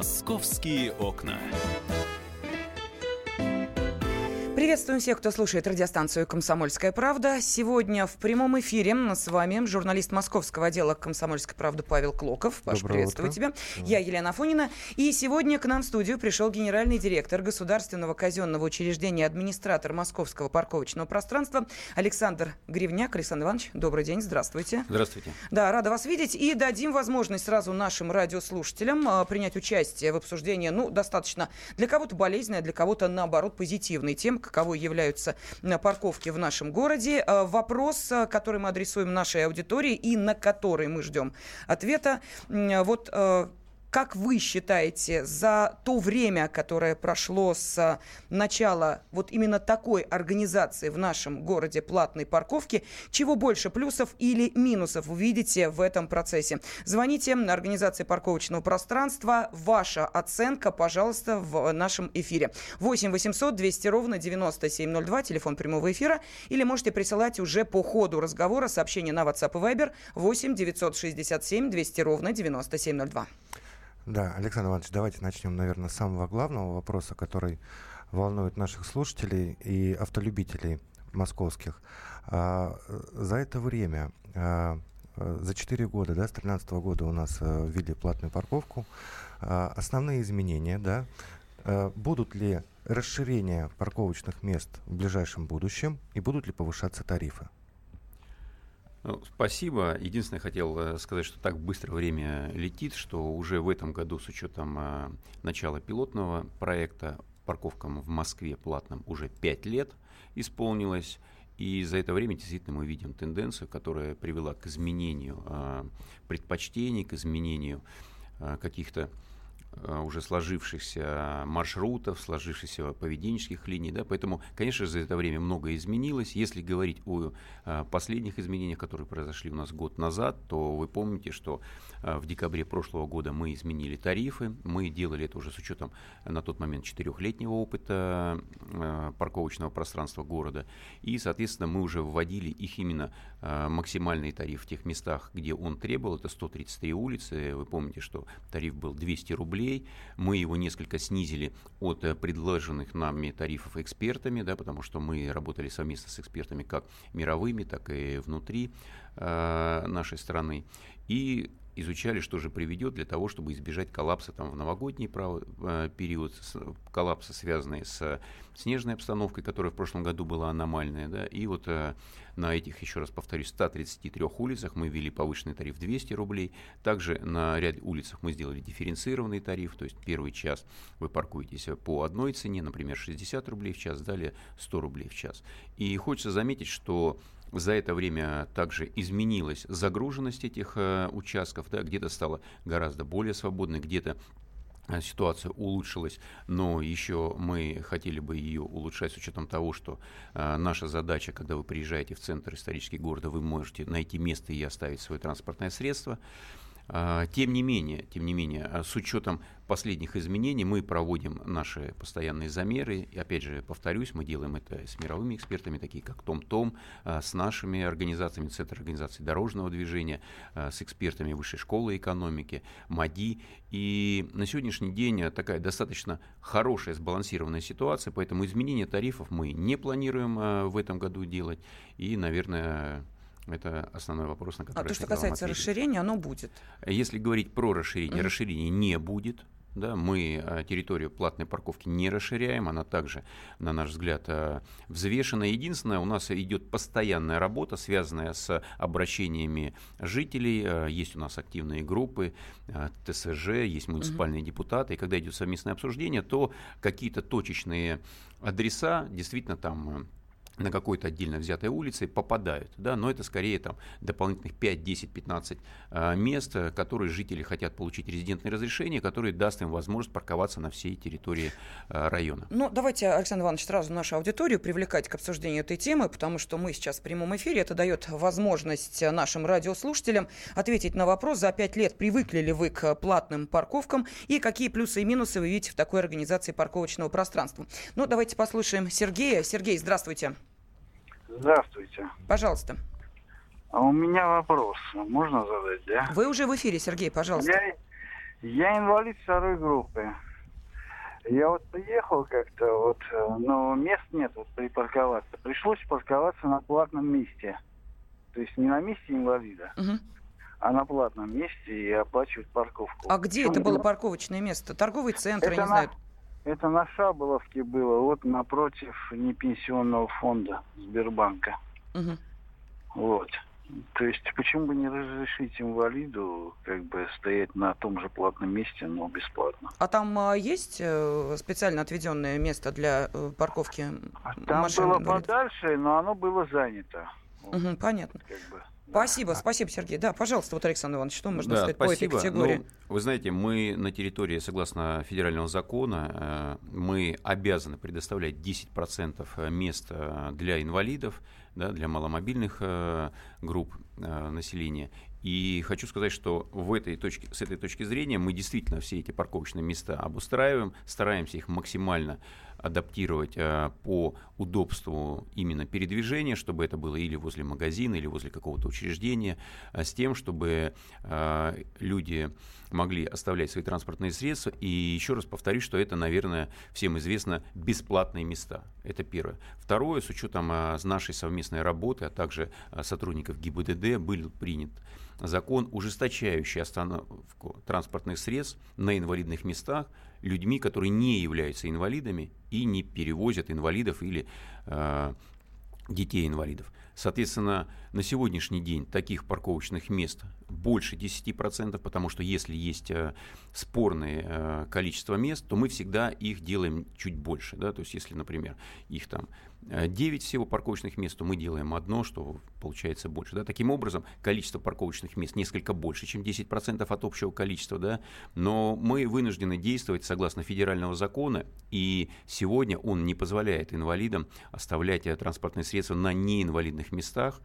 Московские окна. Приветствуем всех, кто слушает радиостанцию «Комсомольская правда». Сегодня в прямом эфире с вами журналист московского отдела «Комсомольской правды» Павел Клоков. Паш, Доброе приветствую утро. тебя. Я Елена Афонина. И сегодня к нам в студию пришел генеральный директор Государственного казенного учреждения, администратор Московского парковочного пространства Александр Гривняк. Александр Иванович, добрый день, здравствуйте. Здравствуйте. Да, рада вас видеть. И дадим возможность сразу нашим радиослушателям а, принять участие в обсуждении, ну, достаточно для кого-то болезненной, для кого-то, наоборот, позитивной тем, каковой являются парковки в нашем городе. Э, вопрос, э, который мы адресуем нашей аудитории и на который мы ждем ответа. Вот э, как вы считаете, за то время, которое прошло с начала вот именно такой организации в нашем городе платной парковки, чего больше, плюсов или минусов вы видите в этом процессе? Звоните на организации парковочного пространства. Ваша оценка, пожалуйста, в нашем эфире. 8 800 200 ровно 9702, телефон прямого эфира. Или можете присылать уже по ходу разговора сообщение на WhatsApp и Viber 8 967 200 ровно 9702. Да, Александр Иванович, давайте начнем, наверное, с самого главного вопроса, который волнует наших слушателей и автолюбителей московских. А, за это время, а, за 4 года, да, с 2013 года у нас а, ввели платную парковку. А, основные изменения, да, будут ли расширение парковочных мест в ближайшем будущем и будут ли повышаться тарифы? Ну, спасибо. Единственное, хотел э, сказать, что так быстро время летит, что уже в этом году с учетом э, начала пилотного проекта парковкам в Москве платным уже 5 лет исполнилось. И за это время действительно мы видим тенденцию, которая привела к изменению э, предпочтений, к изменению каких-то уже сложившихся маршрутов, сложившихся поведенческих линий, да, поэтому, конечно за это время многое изменилось. Если говорить о э, последних изменениях, которые произошли у нас год назад, то вы помните, что э, в декабре прошлого года мы изменили тарифы, мы делали это уже с учетом на тот момент четырехлетнего опыта парковочного пространства города, и, соответственно, мы уже вводили их именно максимальный тариф в тех местах, где он требовал, это 133 улицы, вы помните, что тариф был 200 рублей, рублей. Мы его несколько снизили от э, предложенных нами тарифов экспертами, да, потому что мы работали совместно с экспертами как мировыми, так и внутри э, нашей страны. И изучали, что же приведет для того, чтобы избежать коллапса там, в новогодний. Э, период, коллапса, связанный с снежной обстановкой, которая в прошлом году была аномальная. Да, и вот э, на этих, еще раз повторюсь, 133 улицах мы ввели повышенный тариф 200 рублей. Также на ряд улицах мы сделали дифференцированный тариф, то есть первый час вы паркуетесь по одной цене, например, 60 рублей в час, далее 100 рублей в час. И хочется заметить, что за это время также изменилась загруженность этих э, участков, да, где-то стало гораздо более свободной, где-то э, ситуация улучшилась, но еще мы хотели бы ее улучшать с учетом того, что э, наша задача, когда вы приезжаете в центр исторический города, вы можете найти место и оставить свое транспортное средство. Э, тем не менее, тем не менее, э, с учетом последних изменений мы проводим наши постоянные замеры. И опять же, повторюсь, мы делаем это с мировыми экспертами, такие как Том Том, а, с нашими организациями, Центр организации дорожного движения, а, с экспертами Высшей школы экономики, МАДИ. И на сегодняшний день такая достаточно хорошая, сбалансированная ситуация, поэтому изменения тарифов мы не планируем а, в этом году делать. И, наверное, это основной вопрос, на который А то, что касается расширения, оно будет. Если говорить про расширение, mm-hmm. расширения не будет. Да, мы э, территорию платной парковки не расширяем, она также, на наш взгляд, э, взвешена. Единственное, у нас идет постоянная работа, связанная с обращениями жителей. Э, есть у нас активные группы, ТСЖ, есть муниципальные mm-hmm. депутаты. И когда идет совместное обсуждение, то какие-то точечные адреса действительно там на какой-то отдельно взятой улице попадают, да, но это скорее там дополнительных 5, 10, 15 э, мест, которые жители хотят получить резидентное разрешение, которое даст им возможность парковаться на всей территории э, района. Ну, давайте, Александр Иванович, сразу нашу аудиторию привлекать к обсуждению этой темы, потому что мы сейчас в прямом эфире, это дает возможность нашим радиослушателям ответить на вопрос, за 5 лет привыкли ли вы к платным парковкам и какие плюсы и минусы вы видите в такой организации парковочного пространства. Ну, давайте послушаем Сергея. Сергей, здравствуйте. Здравствуйте. Пожалуйста. А у меня вопрос. Можно задать, да? Вы уже в эфире, Сергей, пожалуйста. Я, Я инвалид второй группы. Я вот приехал как-то, вот, э, но мест нет вот припарковаться. Пришлось парковаться на платном месте. То есть не на месте инвалида, Мгм. а на платном месте и оплачивать парковку. А где Причем это было парковочное место? Торговый центр, я Это не на- знаю. Это на Шаболовке было, вот напротив непенсионного фонда Сбербанка. Мгм. Вот. То есть почему бы не разрешить инвалиду как бы стоять на том же платном месте, но бесплатно? А там а, есть э, специально отведенное место для э, парковки А Там машин было инвалидов? подальше, но оно было занято. Вот, Мгм, понятно. как бы. Спасибо, спасибо, Сергей. Да, пожалуйста, вот Александр Иванович, что можно Да, сказать по этой спасибо. категории? Ну, вы знаете, мы на территории, согласно федерального закона, э, мы обязаны предоставлять 10% мест э, для инвалидов, да, для маломобильных э, групп э, населения. И хочу сказать, что в этой точке, с этой точки зрения мы действительно все эти парковочные места обустраиваем, стараемся их максимально адаптировать э, по удобству именно передвижения, чтобы это было или возле магазина, или возле какого-то учреждения, э, с тем, чтобы э, люди могли оставлять свои транспортные средства. И еще раз повторюсь, что это, наверное, всем известно, бесплатные места. Это первое. Второе, с учетом нашей совместной работы, а также сотрудников ГИБДД, был принят закон, ужесточающий остановку транспортных средств на инвалидных местах людьми, которые не являются инвалидами и не перевозят инвалидов или э, детей инвалидов. Соответственно, на сегодняшний день таких парковочных мест больше 10%, потому что если есть э, спорное э, количество мест, то мы всегда их делаем чуть больше. Да? То есть если, например, их там 9 всего парковочных мест, то мы делаем одно, что получается больше. Да? Таким образом, количество парковочных мест несколько больше, чем 10% от общего количества. Да? Но мы вынуждены действовать согласно федерального закона, и сегодня он не позволяет инвалидам оставлять э, транспортные средства на неинвалидных местах.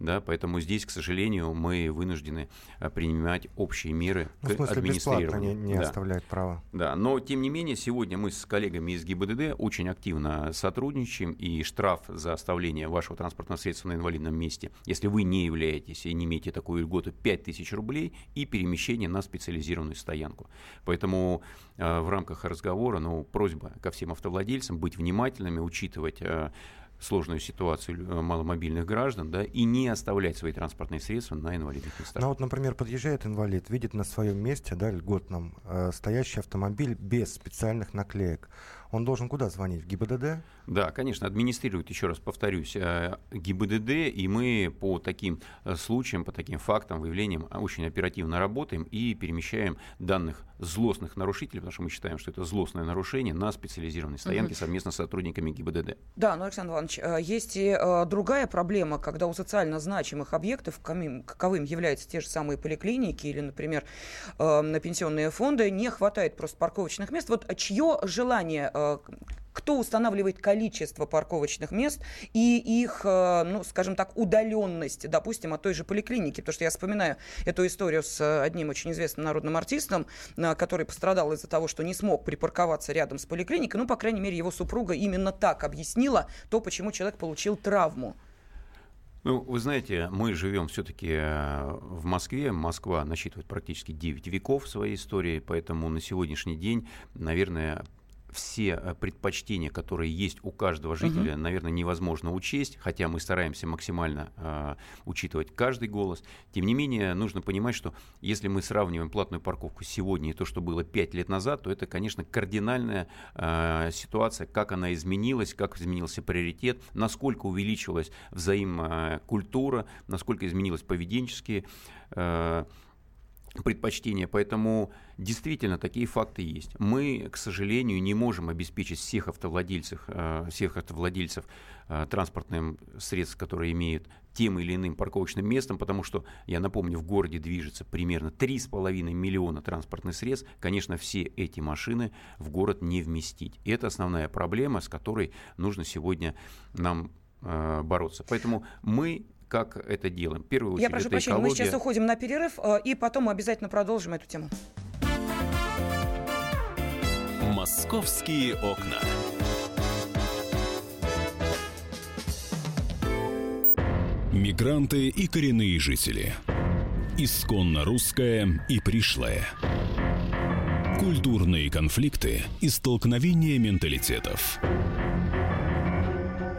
Да, поэтому здесь, к сожалению, мы вынуждены э, принимать общие меры Ну, к в смысле, бесплатно администрированию. не, не Да. оставляет права. Да, но тем не менее, сегодня мы с коллегами из ГИБДД очень активно сотрудничаем, и штраф за оставление вашего транспортного средства на инвалидном месте, если вы не являетесь и не имеете такую льготу, 5000 рублей и перемещение на специализированную стоянку. Поэтому э, в рамках разговора, ну, просьба ко всем автовладельцам быть внимательными, учитывать э, сложную ситуацию э, маломобильных граждан, да, и не оставлять свои транспортные средства на инвалидных местах. Ну вот, например, подъезжает инвалид, видит на своем месте, да, льготном, э, стоящий автомобиль без специальных наклеек. Он должен куда звонить? В ГИБДД? Да, конечно, администрирует, еще раз повторюсь, э, ГИБДД, и мы по таким э, случаям, по таким фактам, выявлениям э, очень оперативно работаем и перемещаем данных злостных нарушителей, потому что мы считаем, что это злостное нарушение, на специализированной стоянке совместно с сотрудниками ГИБДД. Да, но, Александр Иванович, э, есть и другая проблема, когда у социально значимых объектов, каковым являются те же самые поликлиники или, например, на пенсионные фонды, не хватает просто парковочных мест. Вот чье желание, кто устанавливает количество парковочных мест и их, э, ну, скажем так, удаленность, допустим, от той же поликлиники? Потому что я вспоминаю эту историю с э, одним очень известным народным артистом, э, который пострадал из-за того, что не смог припарковаться рядом с поликлиникой. Ну, по крайней мере, его супруга именно так объяснила то, почему человек получил травму. Ну, вы знаете, мы живем все-таки в Москве. Москва насчитывает практически 9 веков своей истории, поэтому на сегодняшний день, наверное, все э, предпочтения, которые есть у каждого жителя, наверное, невозможно учесть, хотя мы стараемся максимально э, учитывать каждый голос. Тем не менее, нужно понимать, что если мы сравниваем платную парковку сегодня и то, что было 5 лет назад, то это, конечно, кардинальная э, ситуация, как она изменилась, как изменился приоритет, насколько увеличилась взаимкультура, насколько изменилось поведенческие э, предпочтения. Поэтому действительно такие факты есть. Мы, к сожалению, не можем обеспечить всех автовладельцев, э, всех автовладельцев э, транспортным средств, которые имеют тем или иным парковочным местом, потому что, я напомню, в городе движется примерно 3,5 миллиона транспортных средств. Конечно, все эти машины в город не вместить. И это основная проблема, с которой нужно сегодня нам э, бороться. Поэтому мы как это делаем. В первую очередь, Я прошу это прощения, мы экология. сейчас уходим на перерыв, э, и потом мы обязательно продолжим эту тему. Московские окна. Мигранты и коренные жители. Исконно русская и пришлая. Культурные конфликты и столкновения менталитетов.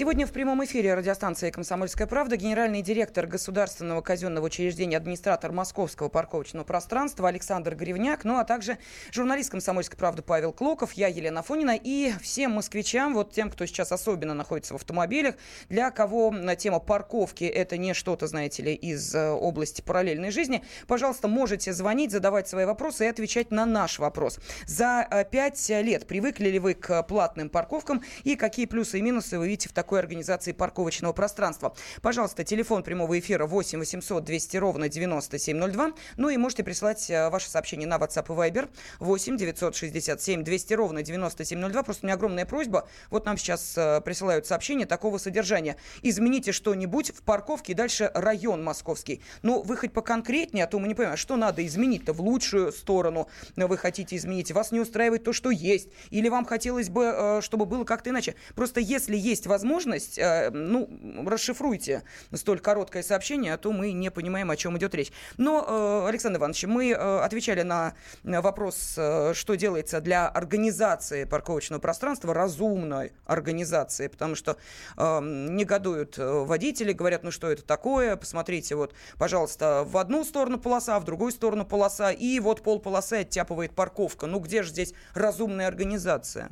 Сегодня в прямом эфире радиостанции «Комсомольская правда» генеральный директор Государственного казенного учреждения, администратор Московского парковочного пространства Александр Гривняк, ну а также журналист «Комсомольской правды» Павел Клоков, я Елена Фонина и всем москвичам, вот тем, кто сейчас особенно находится в автомобилях, для кого тема парковки это не что-то, знаете ли, из э, области параллельной жизни, пожалуйста, можете звонить, задавать свои вопросы и отвечать на наш вопрос. За э, пять лет привыкли ли вы к платным парковкам и какие плюсы и минусы вы видите в такой такой организации парковочного пространства. Пожалуйста, телефон прямого эфира 8 800 200 ровно 9702. Ну и можете присылать э, ваши сообщения на WhatsApp и Viber 8 967 200 ровно 9702. Просто у меня огромная просьба. Вот нам сейчас э, присылают сообщения такого содержания. Измените что-нибудь в парковке и дальше район московский. Ну, вы хоть поконкретнее, а то мы не понимаем, что надо изменить-то в лучшую сторону вы хотите изменить. Вас не устраивает то, что есть. Или вам хотелось бы, э, чтобы было как-то иначе. Просто если есть возможность, возможность, э, ну, расшифруйте столь короткое сообщение, а то мы не понимаем, о чем идет речь. Но, э, Александр Иванович, мы э, отвечали на вопрос, что делается для организации парковочного пространства, разумной организации, потому что негодуют водители, говорят, ну что это такое, посмотрите, вот, пожалуйста, в одну сторону полоса, в другую сторону полоса, и вот пол полосы оттяпывает парковка. Ну где же здесь разумная организация?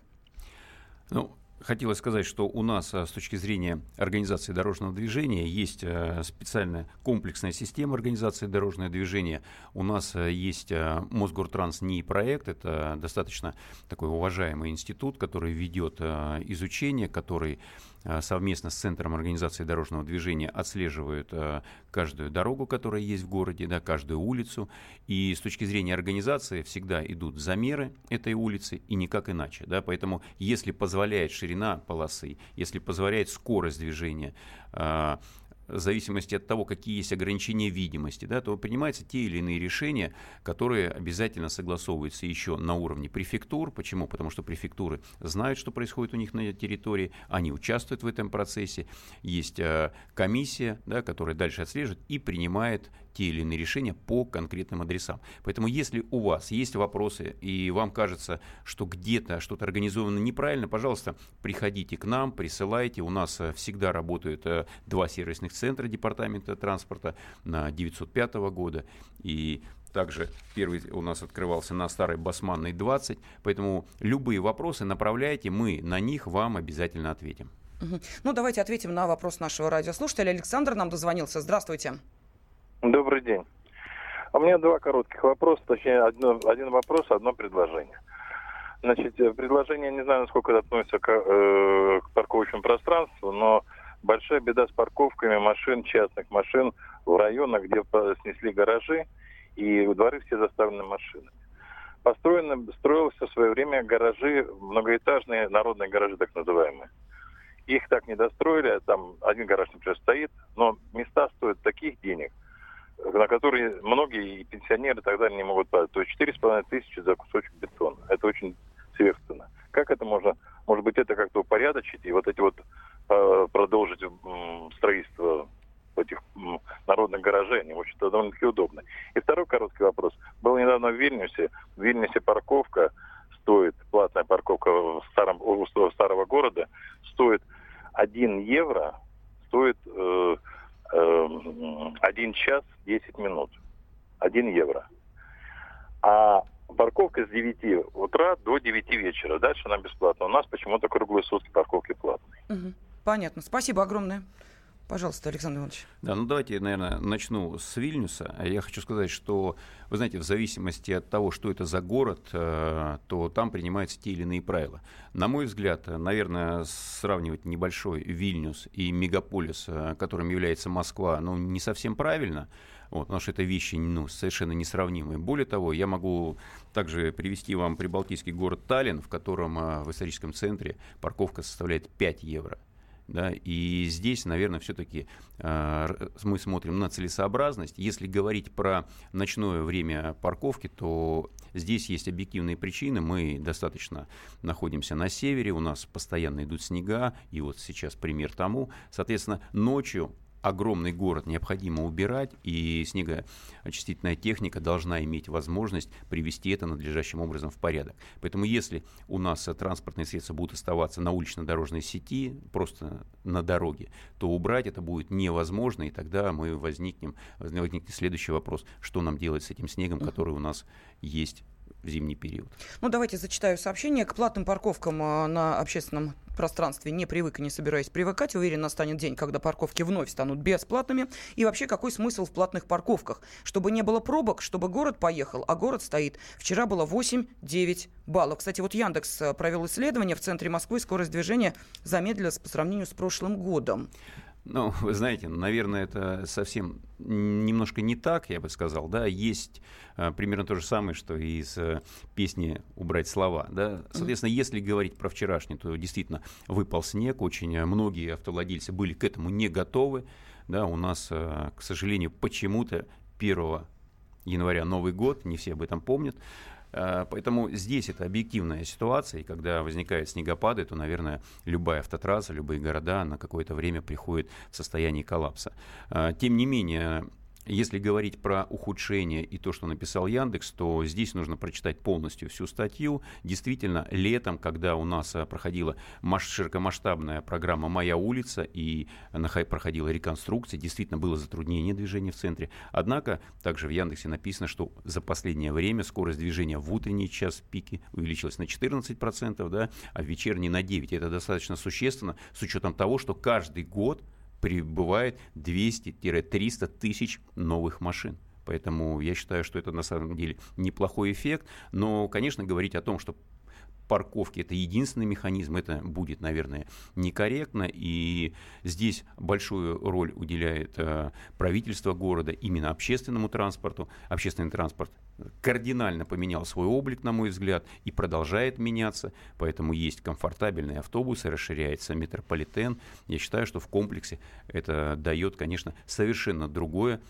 Ну, Хотелось сказать, что у нас а, с точки зрения организации дорожного движения есть а, специальная комплексная система организации дорожного движения. У нас а, есть Мосгортранс НИИ проект. Это достаточно такой уважаемый институт, который ведет изучение, который Э, совместно с Центром организации дорожного движения отслеживают э, каждую дорогу, которая есть в городе, да, каждую улицу. И с точки зрения организации всегда идут замеры этой улицы и никак иначе. Да, поэтому если позволяет ширина полосы, если позволяет скорость движения, э, в зависимости от того, какие есть ограничения видимости, да, то принимаются те или иные решения, которые обязательно согласовываются еще на уровне префектур. Почему? Потому что префектуры знают, что происходит у них на территории, они участвуют в этом процессе. Есть э, комиссия, да, которая дальше отслеживает и принимает те или иные решения по конкретным адресам. Поэтому если у вас есть вопросы и вам кажется, что где-то что-то организовано неправильно, пожалуйста, приходите к нам, присылайте. У нас э, всегда работают э, два сервисных центра Департамента транспорта на 905 года и также первый у нас открывался на старой Басманной 20. Поэтому любые вопросы направляйте, мы на них вам обязательно ответим. Ну, давайте ответим на вопрос нашего радиослушателя. Александр нам дозвонился. Здравствуйте. Добрый день. У меня два коротких вопроса, точнее, одно, один вопрос, одно предложение. Значит, э, предложение, не знаю, насколько это относится к, э, к парковочному пространству, но большая беда с парковками машин, частных машин в районах, где снесли гаражи, и дворы все заставлены машинами. Построено, строился в свое время гаражи, многоэтажные народные гаражи так называемые. Их так не достроили, там один гараж, например, стоит, но места стоят таких денег – на которые многие и пенсионеры и так далее не могут платить. То есть четыре с половиной тысячи за кусочек бетона. Это очень сверхценно. Как это можно, может быть, это как-то упорядочить и вот эти вот э, продолжить э, строительство этих э, народных гаражей, они, в общем-то, довольно-таки удобны. И второй короткий вопрос. Был недавно в Вильнюсе. В Вильнюсе парковка стоит, платная парковка в старом, у старого города стоит 1 евро, стоит э, Эм, один час 10 минут. 1 евро. А парковка с 9 утра до 9 вечера. Дальше она бесплатна. У нас почему-то круглые сутки парковки платные. Угу. Понятно. Спасибо огромное. Пожалуйста, Александр Иванович. Да, ну давайте, наверное, начну с Вильнюса. Я хочу сказать, что, вы знаете, в зависимости от того, что это за город, э, то там принимаются те или иные правила. На мой взгляд, наверное, сравнивать небольшой Вильнюс и мегаполис, э, которым является Москва, ну, не совсем правильно. Вот, потому что это вещи ну, совершенно несравнимые. Более того, я могу также привести вам прибалтийский город Таллин, в котором а, в историческом центре парковка составляет 5 евро. Да, и здесь, наверное, все-таки э, мы смотрим на целесообразность. Если говорить про ночное время парковки, то здесь есть объективные причины. Мы достаточно находимся на севере, у нас постоянно идут снега, и вот сейчас пример тому. Соответственно, ночью огромный город необходимо убирать, и снегоочистительная техника должна иметь возможность привести это надлежащим образом в порядок. Поэтому если у нас транспортные средства будут оставаться на улично-дорожной сети, просто на дороге, то убрать это будет невозможно, и тогда мы возникнем, возникнет следующий вопрос, что нам делать с этим снегом, который у нас есть в зимний период. Ну, давайте зачитаю сообщение. К платным парковкам а, на общественном пространстве не привык и не собираюсь привыкать. Уверен, настанет день, когда парковки вновь станут бесплатными. И вообще, какой смысл в платных парковках? Чтобы не было пробок, чтобы город поехал, а город стоит. Вчера было 8-9 баллов. Кстати, вот Яндекс а, провел исследование. В центре Москвы скорость движения замедлилась по сравнению с прошлым годом. Ну, вы знаете, наверное, это совсем немножко не так, я бы сказал, да, есть а, примерно то же самое, что и из а, песни «Убрать слова», да, соответственно, mm-hmm. если говорить про вчерашний, то действительно выпал снег, очень а, многие автовладельцы были к этому не готовы, да, у нас, а, к сожалению, почему-то 1 января Новый год, не все об этом помнят, поэтому здесь это объективная ситуация, и когда возникают снегопады, то, наверное, любая автотрасса, любые города на какое-то время приходят в состояние коллапса. А, тем не менее, если говорить про ухудшение и то, что написал Яндекс, то здесь нужно прочитать полностью всю статью. Действительно, летом, когда у нас а, проходила широкомасштабная программа «Моя улица» и проходила реконструкция, действительно было затруднение движения в центре. Однако, также в Яндексе написано, что за последнее время скорость движения в утренний час пики увеличилась на 14%, да, а в вечерний на 9%. Это достаточно существенно с учетом того, что каждый год – прибывает 200-300 тысяч новых машин. Поэтому я считаю, что это на самом деле неплохой эффект. Но, конечно, говорить о том, что парковки это единственный механизм, это будет, наверное, некорректно. И здесь большую роль уделяет э, правительство города именно общественному транспорту. Общественный транспорт кардинально поменял свой облик, на мой взгляд, и продолжает меняться. Поэтому есть комфортабельные автобусы, расширяется метрополитен. Я считаю, что в комплексе это дает, конечно, совершенно другое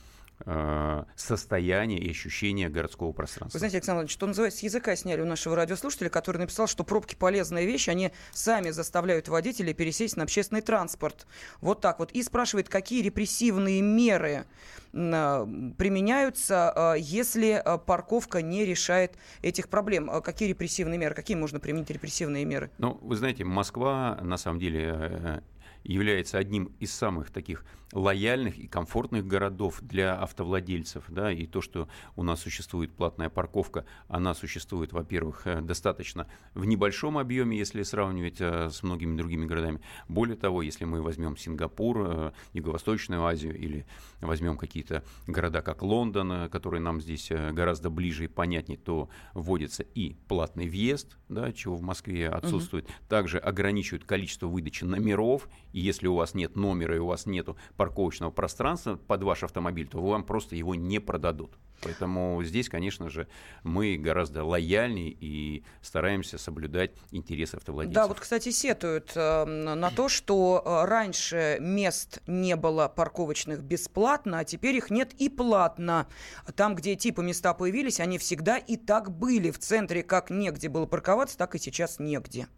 состояние и ощущение городского пространства. Вы знаете, Александр Иванович, что называется, с языка сняли у нашего радиослушателя, который написал, что пробки полезная вещь, они сами заставляют водителей пересесть на общественный транспорт. Вот так вот. И спрашивает, какие репрессивные меры э, применяются, э, если парковка не решает этих проблем. Какие репрессивные меры? Какие можно применить репрессивные меры? Ну, вы знаете, Москва, на самом деле, является одним из самых таких лояльных и комфортных городов для автовладельцев. Да, и то, что у нас существует платная парковка, она существует, во-первых, э, достаточно в небольшом объеме, если сравнивать э, с многими другими городами. Более того, если мы возьмем Сингапур, э, Юго-Восточную Азию или возьмем какие-то города, как Лондон, которые нам здесь гораздо ближе и понятнее, то вводится и платный въезд, да, чего в Москве отсутствует. Угу. Также ограничивают количество выдачи номеров, и если у вас нет номера и у вас нет парковочного пространства под ваш автомобиль, то вам просто его не продадут. Поэтому здесь, конечно же, мы гораздо лояльнее и стараемся соблюдать интересы автовладельцев. Да, вот, кстати, сетуют э, на то, что э, раньше мест не было парковочных бесплатно, а теперь их нет и платно. Там, где типа места появились, они всегда и так были. В центре как негде было парковаться, так и сейчас негде.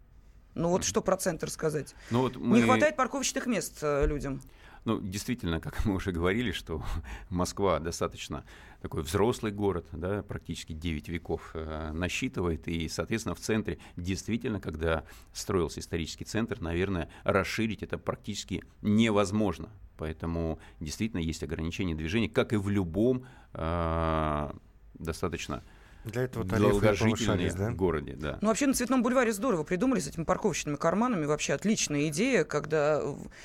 Ну вот что про центр сказать? Ну, вот мы... Не хватает парковочных мест э, людям. Ну, действительно, как мы уже говорили, что Москва достаточно такой взрослый город, да, практически 9 веков э, насчитывает, и, соответственно, в центре действительно, когда строился исторический центр, наверное, расширить это практически невозможно. Поэтому действительно есть ограничения движения, как и в любом э, достаточно для этого долгожительные да? в городе. Да. Ну, вообще на Цветном бульваре здорово придумали с этими парковочными карманами. Вообще отличная идея, когда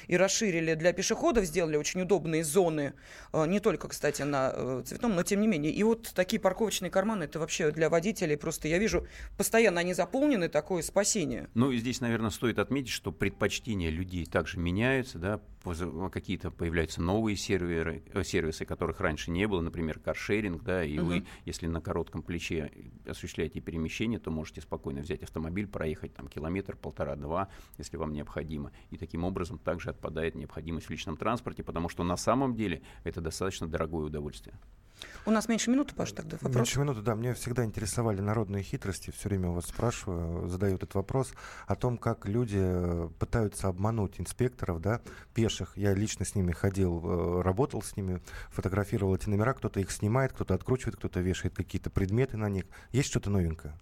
и расширили для пешеходов, сделали очень удобные зоны. А, не только, кстати, на э, Цветном, но тем не менее. И вот такие парковочные карманы, это вообще для водителей просто, я вижу, постоянно они заполнены, такое спасение. Ну, и здесь, наверное, стоит отметить, что предпочтения людей также меняются, да, какие-то появляются новые серверы, э, сервисы, которых раньше не было, например, каршеринг, да, и угу. вы, если на коротком плече осуществляете перемещение, то можете спокойно взять автомобиль, проехать там километр, полтора-два, если вам необходимо. И таким образом также отпадает необходимость в личном транспорте, потому что на самом деле это достаточно дорогое удовольствие. У нас меньше минуты, Паш, тогда вопрос. Меньше минуты, да. Мне всегда интересовали народные хитрости. Все время у вас спрашиваю, задаю этот вопрос о том, как люди э, пытаются обмануть инспекторов, да, пеших. Я лично с ними ходил, э, работал с ними, фотографировал эти номера. Кто-то их снимает, кто-то откручивает, кто-то вешает какие-то предметы на них. Есть что-то новенькое?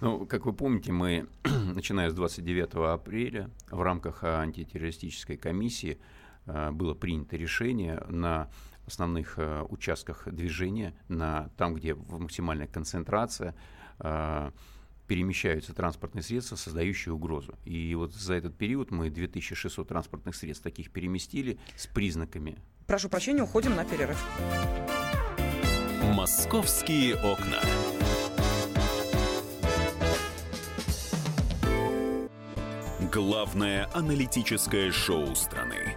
Ну, как вы помните, мы, начиная с 29 апреля, в рамках антитеррористической комиссии э, было принято решение на основных э, участках движения, на, там, где максимальная концентрация, э, перемещаются транспортные средства, создающие угрозу. И вот за этот период мы 2600 транспортных средств таких переместили с признаками. Прошу прощения, уходим на перерыв. Московские окна. Главное аналитическое шоу страны.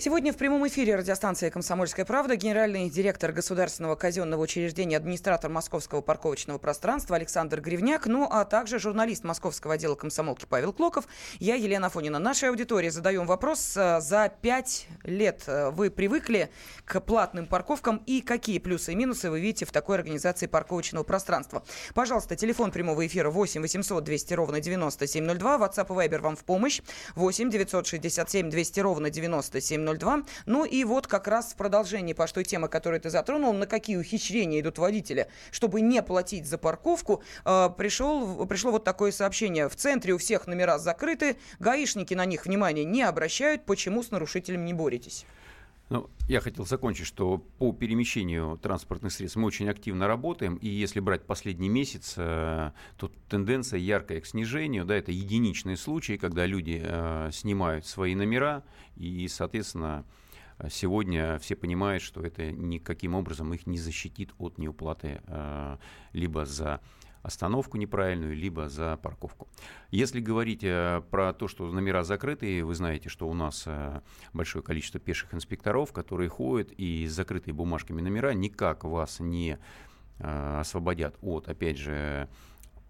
Сегодня в прямом эфире радиостанции «Комсомольская правда» генеральный директор Государственного казенного учреждения, администратор Московского парковочного пространства Александр Гривняк, ну а также журналист Московского отдела комсомолки Павел Клоков. Я Елена Фонина. Нашей аудитории задаем вопрос. Э, за пять лет э, вы привыкли к платным парковкам и какие плюсы и минусы вы видите в такой организации парковочного пространства? Пожалуйста, телефон прямого эфира 8 800 200 ровно 9702. WhatsApp и Viber вам в помощь. 8 967 200 ровно 9702. 2. Ну и вот как раз в продолжении по той темы, которую ты затронул, на какие ухищрения идут водители, чтобы не платить за парковку, э, пришел, пришло вот такое сообщение. В центре у всех номера закрыты, гаишники на них внимания не обращают. Почему с нарушителем не боретесь? Ну, я хотел закончить, что по перемещению транспортных средств мы очень активно работаем, и если брать последний месяц, э, то тенденция яркая к снижению, да, это единичные случаи, когда люди э, снимают свои номера, и, соответственно, сегодня все понимают, что это никаким образом их не защитит от неуплаты э, либо за остановку неправильную, либо за парковку. Если говорить э, про то, что номера закрыты, вы знаете, что у нас э, большое количество пеших инспекторов, которые ходят и закрытыми бумажками номера никак вас не э, освободят от, опять же,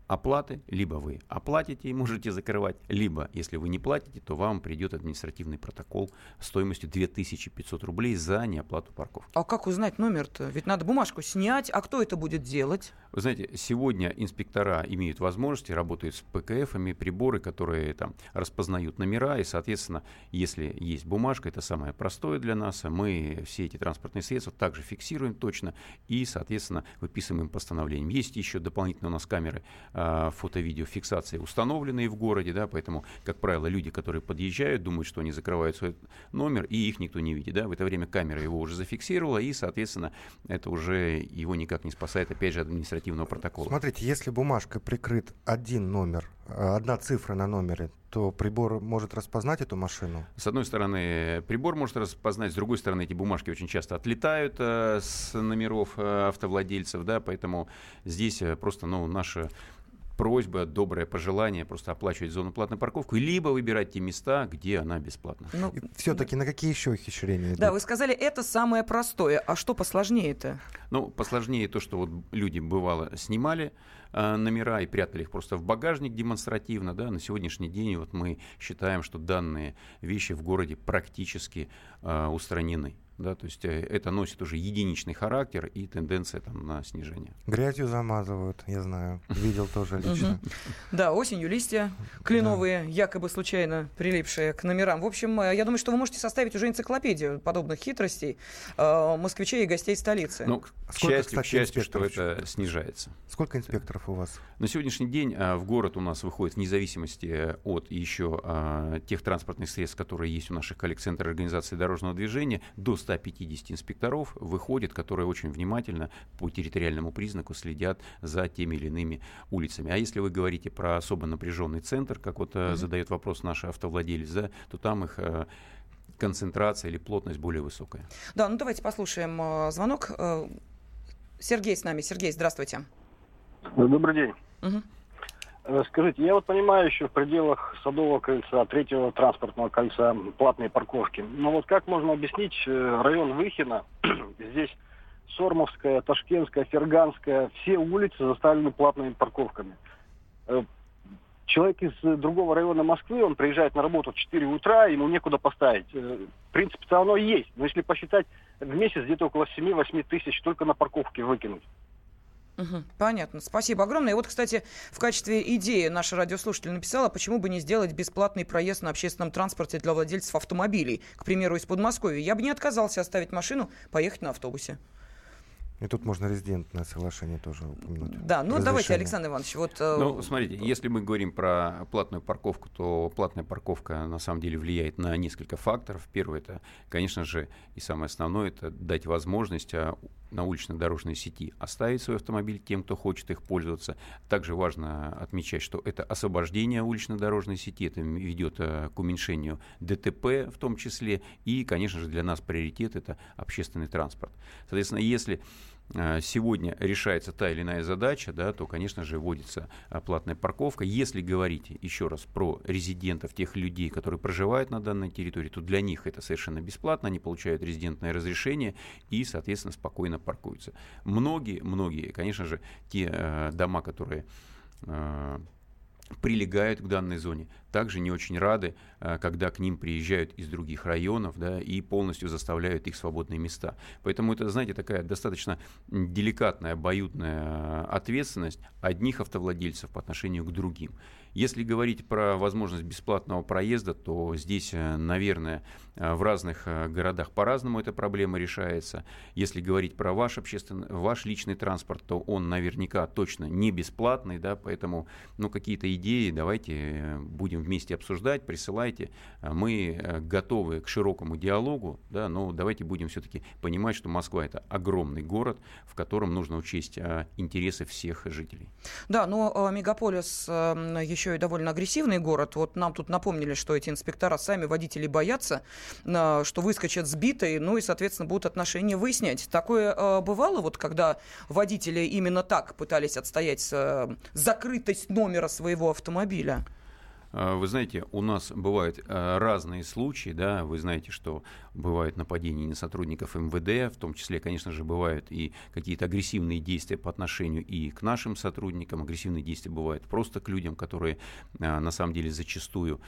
оплаты, либо вы оплатите и можете закрывать, либо, если вы не платите, то вам придет административный протокол стоимостью 2500 рублей за неоплату парковки. А как узнать номер-то? Ведь надо бумажку снять, а кто это будет делать? Вы знаете, сегодня инспектора имеют возможности, работают с ПКФами, приборы, которые там распознают номера, и, соответственно, если есть бумажка, это самое простое для нас, мы все эти транспортные средства также фиксируем точно и, соответственно, выписываем постановлением. Есть еще дополнительно у нас камеры э, фото-видеофиксации, установленные в городе, да, поэтому, как правило, люди, которые подъезжают, думают, что они закрывают свой номер, и их никто не видит, да, в это время камера его уже зафиксировала, и, соответственно, это уже его никак не спасает, опять же, административного протокола. Смотрите, если бумажкой прикрыт один номер, э, одна цифра на номере, то прибор может распознать эту машину? С одной стороны, прибор может распознать, с другой стороны, эти бумажки очень часто отлетают э, с номеров э, автовладельцев, да, поэтому здесь э, просто, ну, наша просьба, доброе пожелание просто оплачивать зону платной парковку, либо выбирать те места, где она бесплатна. Ну, Все-таки на какие еще ухищрения? Да, вы сказали, это самое простое. А что посложнее-то? Ну, посложнее то, что вот люди бывало снимали э, номера и прятали их просто в багажник демонстративно, да, на сегодняшний день вот мы считаем, что данные вещи в городе практически э, устранены да, то есть э, это носит уже единичный характер и тенденция там на снижение. Грязью замазывают, я знаю, видел тоже лично. Да, осенью листья кленовые, якобы случайно прилипшие к номерам. В общем, э, я думаю, что вы можете составить уже энциклопедию подобных хитростей э, москвичей и гостей столицы. Ну, к счастью, к счастью, что это снижается. Сколько инспекторов у вас? На сегодняшний день в город у нас выходит вне зависимости от еще тех транспортных средств, которые есть у наших коллег-центров организации дорожного движения, до 150 инспекторов выходит, которые очень внимательно по территориальному признаку следят за теми или иными улицами. А если вы говорите про особо напряженный центр, как вот mm-hmm. задает вопрос наш автовладелец, да, то там их э, концентрация или плотность более высокая. Да, ну давайте послушаем э, звонок. Сергей с нами. Сергей, здравствуйте. Добрый день. Угу. Э, скажите, я вот понимаю еще в пределах Садового кольца, третьего транспортного кольца платные парковки. Но вот как можно объяснить э, район Выхина, здесь Сормовская, Ташкентская, Ферганская, все улицы заставлены платными парковками. Э, человек из другого района Москвы, он приезжает на работу в 4 утра, ему некуда поставить. В принципе-то оно есть. Но если посчитать, в месяц где-то около 7-8 тысяч только на парковке выкинуть. Угу, понятно. Спасибо огромное. И вот, кстати, в качестве идеи наша радиослушатель написала, почему бы не сделать бесплатный проезд на общественном транспорте для владельцев автомобилей, к примеру, из Подмосковья. Я бы не отказался оставить машину, поехать на автобусе. И тут можно резидентное соглашение тоже упомянуть. Да, ну давайте, Александр Иванович, вот... Э, ну, смотрите, если мы говорим про платную парковку, то платная парковка на самом деле влияет на несколько факторов. Первое, это, конечно же, и самое основное, это дать возможность а, на улично-дорожной сети оставить свой автомобиль тем, кто хочет их пользоваться. Также важно отмечать, что это освобождение улично-дорожной сети, это ведет э, к уменьшению ДТП в том числе, и, конечно же, для нас приоритет это общественный транспорт. Соответственно, если сегодня решается та или иная задача, да, то, конечно же, вводится э, платная парковка. Если говорить еще раз про резидентов, тех людей, которые проживают на данной территории, то для них это совершенно бесплатно, они получают резидентное разрешение и, соответственно, спокойно паркуются. Многие, многие, конечно же, те э, дома, которые э, прилегают к данной зоне, также не очень рады, э, когда к ним приезжают из других районов да, и полностью заставляют их свободные места. Поэтому это, знаете, такая достаточно деликатная, обоюдная э, ответственность одних автовладельцев по отношению к другим. Если говорить про возможность бесплатного проезда, то здесь, э, наверное, э, в разных э, городах по-разному эта проблема решается. Если говорить про ваш общественный, ваш личный транспорт, то он наверняка точно не бесплатный, да, поэтому, ну, какие-то идеи давайте будем вместе обсуждать, присылайте. Мы готовы к широкому диалогу, да, но давайте будем все-таки понимать, что Москва это огромный город, в котором нужно учесть интересы всех жителей. Да, но мегаполис еще еще и довольно агрессивный город. Вот нам тут напомнили, что эти инспектора сами водители боятся, что выскочат сбитые, ну и, соответственно, будут отношения выяснять. Такое э, бывало, вот когда водители именно так пытались отстоять э, закрытость номера своего автомобиля? А, вы знаете, у нас бывают а, разные случаи, да, вы знаете, что бывают нападения на сотрудников МВД, в том числе, конечно же, бывают и какие-то агрессивные действия по отношению и к нашим сотрудникам, агрессивные действия бывают просто к людям, которые а, на самом деле зачастую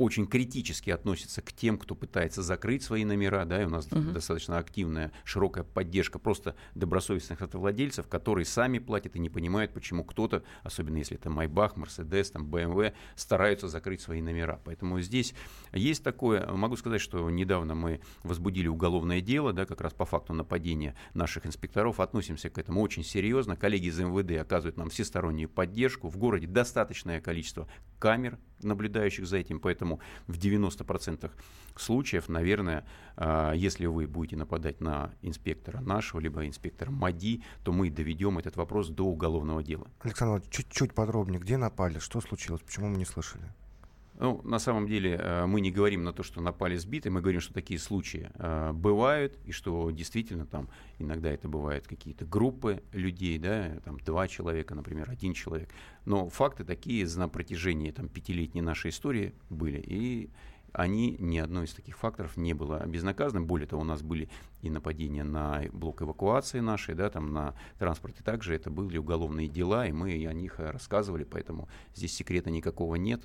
очень критически относится к тем, кто пытается закрыть свои номера, да, и у нас uh-huh. достаточно активная, широкая поддержка просто добросовестных автовладельцев, которые сами платят и не понимают, почему кто-то, особенно если это Майбах, Мерседес, там, БМВ, стараются закрыть свои номера. Поэтому здесь есть такое, могу сказать, что недавно мы возбудили уголовное дело, да, как раз по факту нападения наших инспекторов, относимся к этому очень серьезно, коллеги из МВД оказывают нам всестороннюю поддержку, в городе достаточное количество камер, наблюдающих за этим, поэтому в 90% случаев, наверное, а, если вы будете нападать на инспектора нашего, либо инспектора МАДИ, то мы доведем этот вопрос до уголовного дела. Александр, чуть-чуть подробнее, где напали, что случилось, почему мы не слышали? Ну, на самом деле э, мы не говорим на то, что напали сбиты, мы говорим, что такие случаи э, бывают, и что действительно там иногда это бывают какие-то группы людей, да, там два человека, например, один человек. Но факты такие на протяжении там, пятилетней нашей истории были, и они ни одно из таких факторов не было безнаказанным. Более того, у нас были и нападения на блок эвакуации нашей, да, там на транспорте также это были уголовные дела, и мы о них рассказывали, поэтому здесь секрета никакого нет.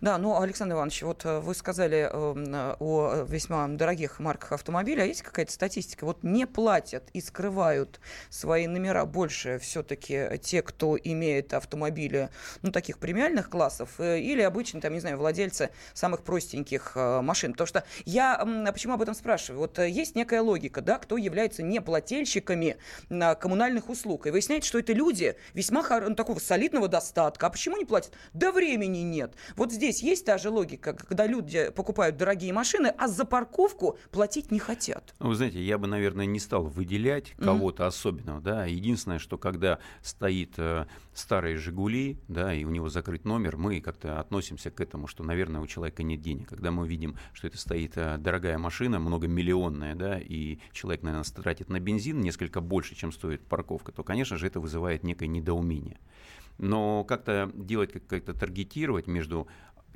Да, ну, Александр Иванович, вот э, вы сказали э, о весьма дорогих марках автомобиля. А есть какая-то статистика? Вот не платят и скрывают свои номера больше все-таки те, кто имеет автомобили, ну, таких премиальных классов, э, или обычно, там, не знаю, владельцы самых простеньких э, машин. Потому что я э, почему об этом спрашиваю? Вот э, есть некая логика, да, кто является неплательщиками э, коммунальных услуг. И выясняется, что это люди весьма ну, такого солидного достатка. А почему не платят? Да времени нет. Вот вот здесь есть та же логика, когда люди покупают дорогие машины, а за парковку платить не хотят. Ну, вы знаете, я бы, наверное, не стал выделять кого-то mm-hmm. особенного. Да? Единственное, что когда стоит э, старые «Жигули», да, и у него закрыт номер, мы как-то относимся к этому, что, наверное, у человека нет денег. Когда мы видим, что это стоит э, дорогая машина, многомиллионная, да, и человек, наверное, тратит на бензин несколько больше, чем стоит парковка, то, конечно же, это вызывает некое недоумение. Но как-то делать, как-то таргетировать между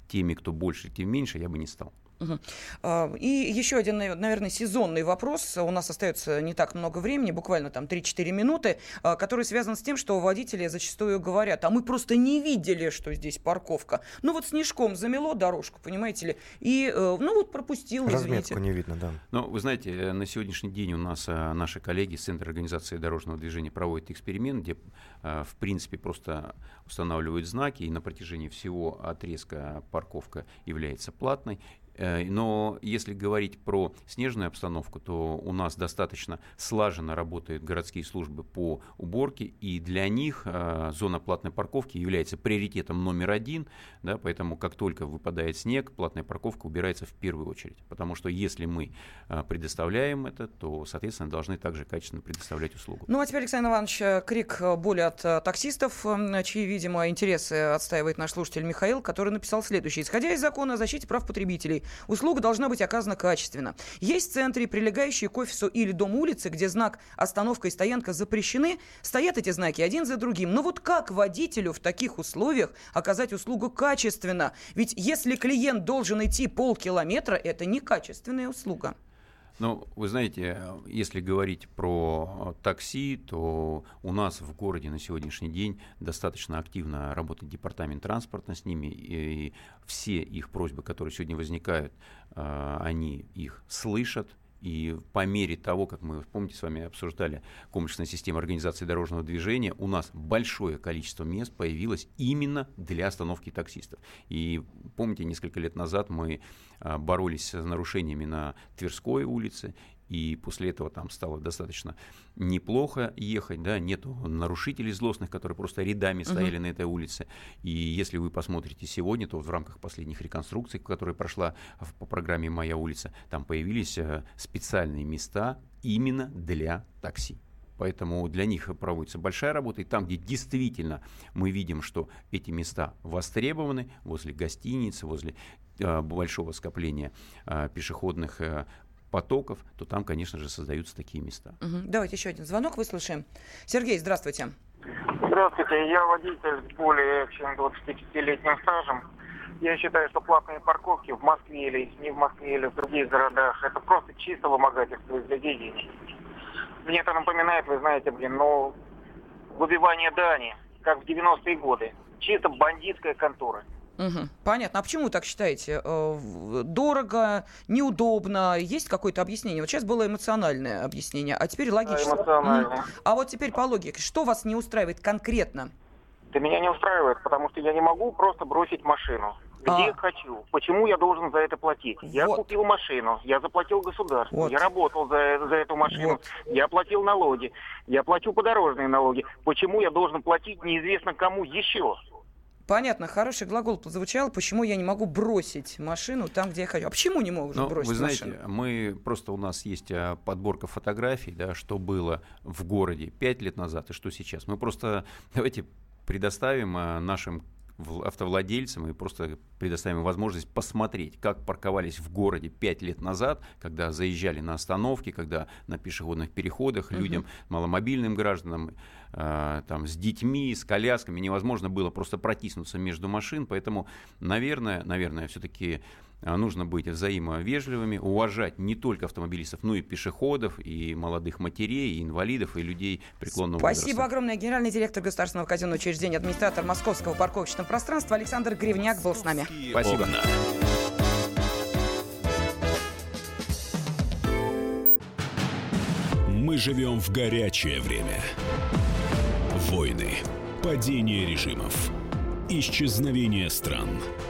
теми, кто больше, тем меньше, я бы не стал. Угу. И еще один, наверное, сезонный вопрос. У нас остается не так много времени, буквально там 3-4 минуты, а, который связан с тем, что водители зачастую говорят, а мы просто не видели, что здесь парковка. Ну вот снежком замело дорожку, понимаете ли, и э, ну вот пропустил, Разметку извините. не видно, да. Ну, вы знаете, э, на сегодняшний день у нас э, наши коллеги из Центра организации дорожного движения проводят эксперимент, где, в принципе, просто устанавливают знаки, и на протяжении всего отрезка парковка является платной, но если говорить про снежную обстановку, то у нас достаточно слаженно работают городские службы по уборке, и для них э, зона платной парковки является приоритетом номер один, да, поэтому как только выпадает снег, платная парковка убирается в первую очередь, потому что если мы э, предоставляем это, то, соответственно, должны также качественно предоставлять услугу. Ну а теперь, Александр Иванович, крик боли от таксистов, чьи, видимо, интересы отстаивает наш слушатель Михаил, который написал следующее. Исходя из закона о защите прав потребителей, Услуга должна быть оказана качественно. Есть в центре, прилегающие к офису или дом улицы, где знак «Остановка и стоянка» запрещены. Стоят эти знаки один за другим. Но вот как водителю в таких условиях оказать услугу качественно? Ведь если клиент должен идти полкилометра, это некачественная услуга. Ну, вы знаете, если говорить про такси, то у нас в городе на сегодняшний день достаточно активно работает департамент транспорта с ними, и все их просьбы, которые сегодня возникают, а, они их слышат, и по мере того, как мы, помните, с вами обсуждали комплексная система организации дорожного движения, у нас большое количество мест появилось именно для остановки таксистов. И помните, несколько лет назад мы а, боролись с нарушениями на Тверской улице, и после этого там стало достаточно неплохо ехать, да, нету нарушителей злостных, которые просто рядами стояли uh-huh. на этой улице. И если вы посмотрите сегодня, то в рамках последних реконструкций, которая прошла по программе «Моя улица», там появились э, специальные места именно для такси. Поэтому для них проводится большая работа. И там, где действительно мы видим, что эти места востребованы, возле гостиниц, возле э, большого скопления э, пешеходных потоков, то там, конечно же, создаются такие места. Угу. Давайте еще один звонок выслушаем. Сергей, здравствуйте. Здравствуйте, я водитель с более чем 25-летним стажем. Я считаю, что платные парковки в Москве или не в Москве или в других городах, это просто чисто вымогательство из людей денег. Мне это напоминает, вы знаете, блин, ну, выбивание дани, как в 90-е годы. Чисто бандитская контора. Угу. Понятно. А почему вы так считаете? Э, дорого, неудобно? Есть какое-то объяснение? Вот сейчас было эмоциональное объяснение, а теперь логическое. Эмоциональное. А вот теперь по логике. Что вас не устраивает конкретно? Да меня не устраивает, потому что я не могу просто бросить машину. Где а. хочу? Почему я должен за это платить? Я вот. купил машину, я заплатил государству, вот. я работал за, за эту машину, вот. я платил налоги, я плачу подорожные налоги. Почему я должен платить неизвестно кому еще? Понятно, хороший глагол прозвучал. Почему я не могу бросить машину там, где я хочу? А почему не могу ну, бросить Вы знаете, машину? мы просто у нас есть а, подборка фотографий, да, что было в городе пять лет назад и что сейчас. Мы просто давайте предоставим а, нашим автовладельцам и просто предоставим возможность посмотреть, как парковались в городе пять лет назад, когда заезжали на остановки, когда на пешеходных переходах uh-huh. людям, маломобильным гражданам, э, там, с детьми, с колясками невозможно было просто протиснуться между машин, поэтому, наверное, наверное, все-таки нужно быть взаимовежливыми, уважать не только автомобилистов, но и пешеходов, и молодых матерей, и инвалидов, и людей преклонного Спасибо возраста. Спасибо огромное. Генеральный директор Государственного казенного учреждения, администратор Московского парковочного пространства Александр Гривняк был с нами. Спасибо. Мы живем в горячее время. Войны, падение режимов, исчезновение стран –